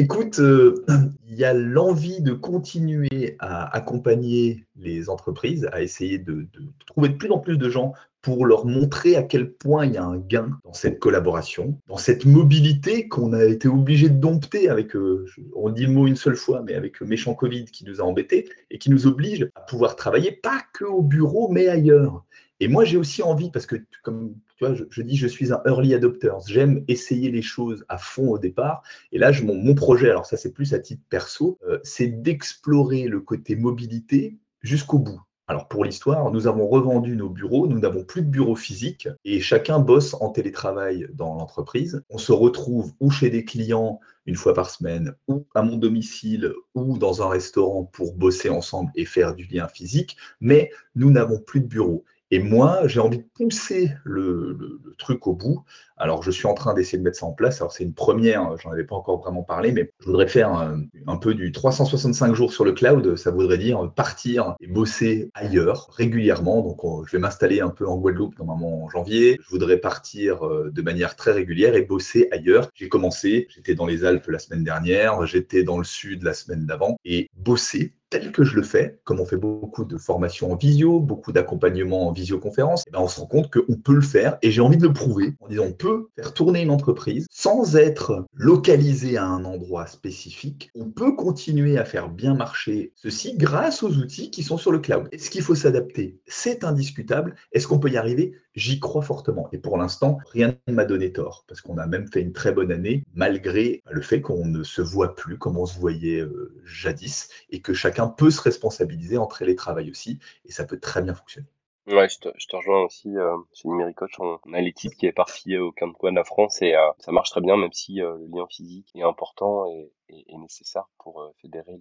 S2: Écoute, euh, il y a l'envie de continuer à accompagner les entreprises, à essayer de, trouver de plus en plus de gens pour leur montrer à quel point il y a un gain dans cette collaboration, dans cette mobilité qu'on a été obligé de dompter avec, euh, on dit le mot une seule fois, mais avec le méchant Covid qui nous a embêtés et qui nous oblige à pouvoir travailler pas que au bureau, mais ailleurs. Et moi, j'ai aussi envie, parce que comme tu vois, je, dis, je suis un early adopter. J'aime essayer les choses à fond au départ. Et là, je, mon, projet, alors ça, c'est plus à titre perso, euh, c'est d'explorer le côté mobilité jusqu'au bout. Alors pour l'histoire, nous avons revendu nos bureaux, nous n'avons plus de bureau physique et chacun bosse en télétravail dans l'entreprise. On se retrouve ou chez des clients une fois par semaine, ou à mon domicile, ou dans un restaurant pour bosser ensemble et faire du lien physique, mais nous n'avons plus de bureau. Et moi, j'ai envie de pousser le, truc au bout. Alors, je suis en train d'essayer de mettre ça en place. Alors, c'est une première, j'en avais pas encore vraiment parlé, mais je voudrais faire un, peu du 365 jours sur le cloud. Ça voudrait dire partir et bosser ailleurs régulièrement. Donc, je vais m'installer un peu en Guadeloupe normalement en janvier. Je voudrais partir euh, de manière très régulière et bosser ailleurs. J'ai commencé, j'étais dans les Alpes la semaine dernière, j'étais dans le sud la semaine d'avant et bosser tel que je le fais, comme on fait beaucoup de formations en visio, beaucoup d'accompagnement en visioconférence, eh ben on se rend compte qu'on peut le faire et j'ai envie de le prouver en disant on peut faire tourner une entreprise sans être localisé à un endroit spécifique. On peut continuer à faire bien marcher ceci grâce aux outils qui sont sur le cloud. Est-ce qu'il faut s'adapter? C'est indiscutable. Est-ce qu'on peut y arriver? J'y crois fortement. Et pour l'instant, rien ne m'a donné tort parce qu'on a même fait une très bonne année malgré le fait qu'on ne se voit plus comme on se voyait euh, jadis et que chacun peut se responsabiliser entre les travail aussi, et ça peut très bien fonctionner.
S1: Ouais, je te, rejoins aussi euh, chez Numéricoach. On, a l'équipe qui est éparpillée au camp de la France et euh, ça marche très bien, même si euh, le lien physique est important et, nécessaire pour euh, fédérer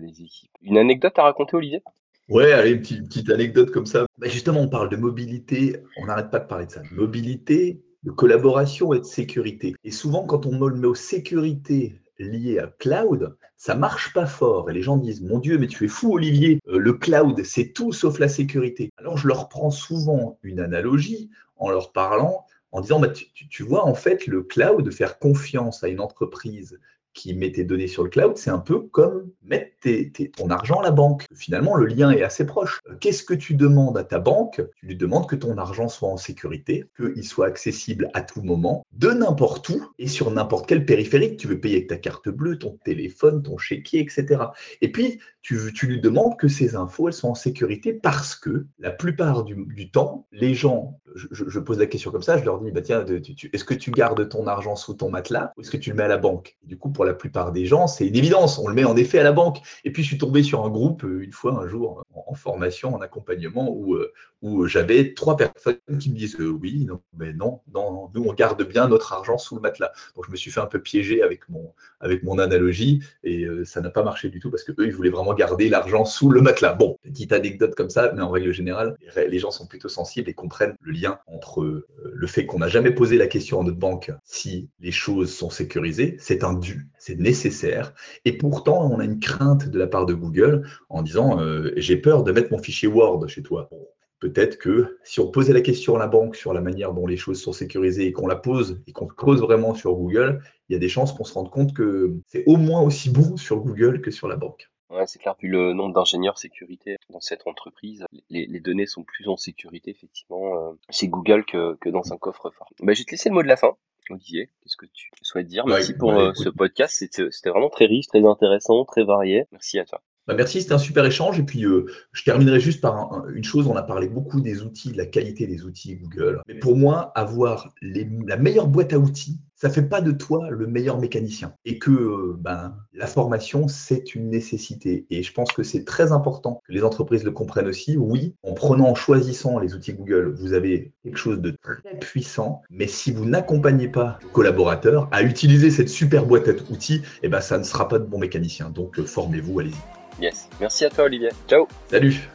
S1: les équipes. Une anecdote à raconter, Olivier?
S2: Ouais, allez, une petite, anecdote comme ça. Bah justement, on parle de mobilité, on n'arrête pas de parler de ça. Mobilité, de collaboration et de sécurité. Et souvent, quand on met le mot sécurité lié à cloud, ça marche pas fort. Et les gens disent, mon Dieu, mais tu es fou, Olivier, euh, le cloud, c'est tout sauf la sécurité. Alors je leur prends souvent une analogie en leur parlant, en disant, bah, tu, vois, en fait, le cloud, faire confiance à une entreprise qui met tes données sur le cloud, c'est un peu comme mettre ton argent à la banque. Finalement, le lien est assez proche. Qu'est-ce que tu demandes à ta banque? Tu lui demandes que ton argent soit en sécurité, qu'il soit accessible à tout moment, de n'importe où et sur n'importe quel périphérique. Tu veux payer avec ta carte bleue, ton téléphone, ton chéquier, etc. Et puis, tu, lui demandes que ces infos, elles sont en sécurité parce que la plupart du, temps, les gens, je, pose la question comme ça, je leur dis, bah tiens, est-ce que tu gardes ton argent sous ton matelas ou est-ce que tu le mets à la banque? Du coup, pour la plupart des gens, c'est une évidence, on le met en effet à la banque. Et puis, je suis tombé sur un groupe euh, une fois, un jour, en, formation, en accompagnement, où, euh, où j'avais trois personnes qui me disent euh, oui, non, mais non, non, nous, on garde bien notre argent sous le matelas. Donc, je me suis fait un peu piéger avec mon, avec mon analogie et ça n'a pas marché du tout parce que eux, ils voulaient vraiment garder l'argent sous le matelas. Bon, petite anecdote comme ça, mais en règle générale, les gens sont plutôt sensibles et comprennent le lien entre le fait qu'on n'a jamais posé la question à notre banque si les choses sont sécurisées, c'est un dû, c'est nécessaire, et pourtant, on a une crainte de la part de Google en disant euh, j'ai peur de mettre mon fichier Word chez toi. Peut-être que si on posait la question à la banque sur la manière dont les choses sont sécurisées et qu'on la pose et qu'on creuse vraiment sur Google, il y a des chances qu'on se rende compte que c'est au moins aussi bon sur Google que sur la banque.
S1: Ouais, c'est clair, vu le nombre d'ingénieurs sécurité dans cette entreprise, les, données sont plus en sécurité, effectivement, euh, chez Google que, que dans un coffre-fort. Bah, je vais te laisser le mot de la fin. Olivier, qu'est-ce que tu souhaites dire? Merci pour euh, ce podcast, c'était vraiment très riche, très intéressant, très varié. Merci à toi.
S2: Bah, merci, c'était un super échange. Et puis, euh, je terminerai juste par une chose. On a parlé beaucoup des outils, de la qualité des outils Google. Mais pour moi, avoir la meilleure boîte à outils, ça fait pas de toi le meilleur mécanicien. Et que euh, ben, la formation, c'est une nécessité. Et je pense que c'est très important que les entreprises le comprennent aussi. Oui, en prenant, en choisissant les outils Google, vous avez quelque chose de très puissant. Mais si vous n'accompagnez pas vos collaborateurs à utiliser cette super boîte à outils, eh ben, ça ne sera pas de bon mécanicien. Donc, euh, formez-vous, allez-y.
S1: Yes. Merci à toi, Olivier. Ciao.
S2: Salut.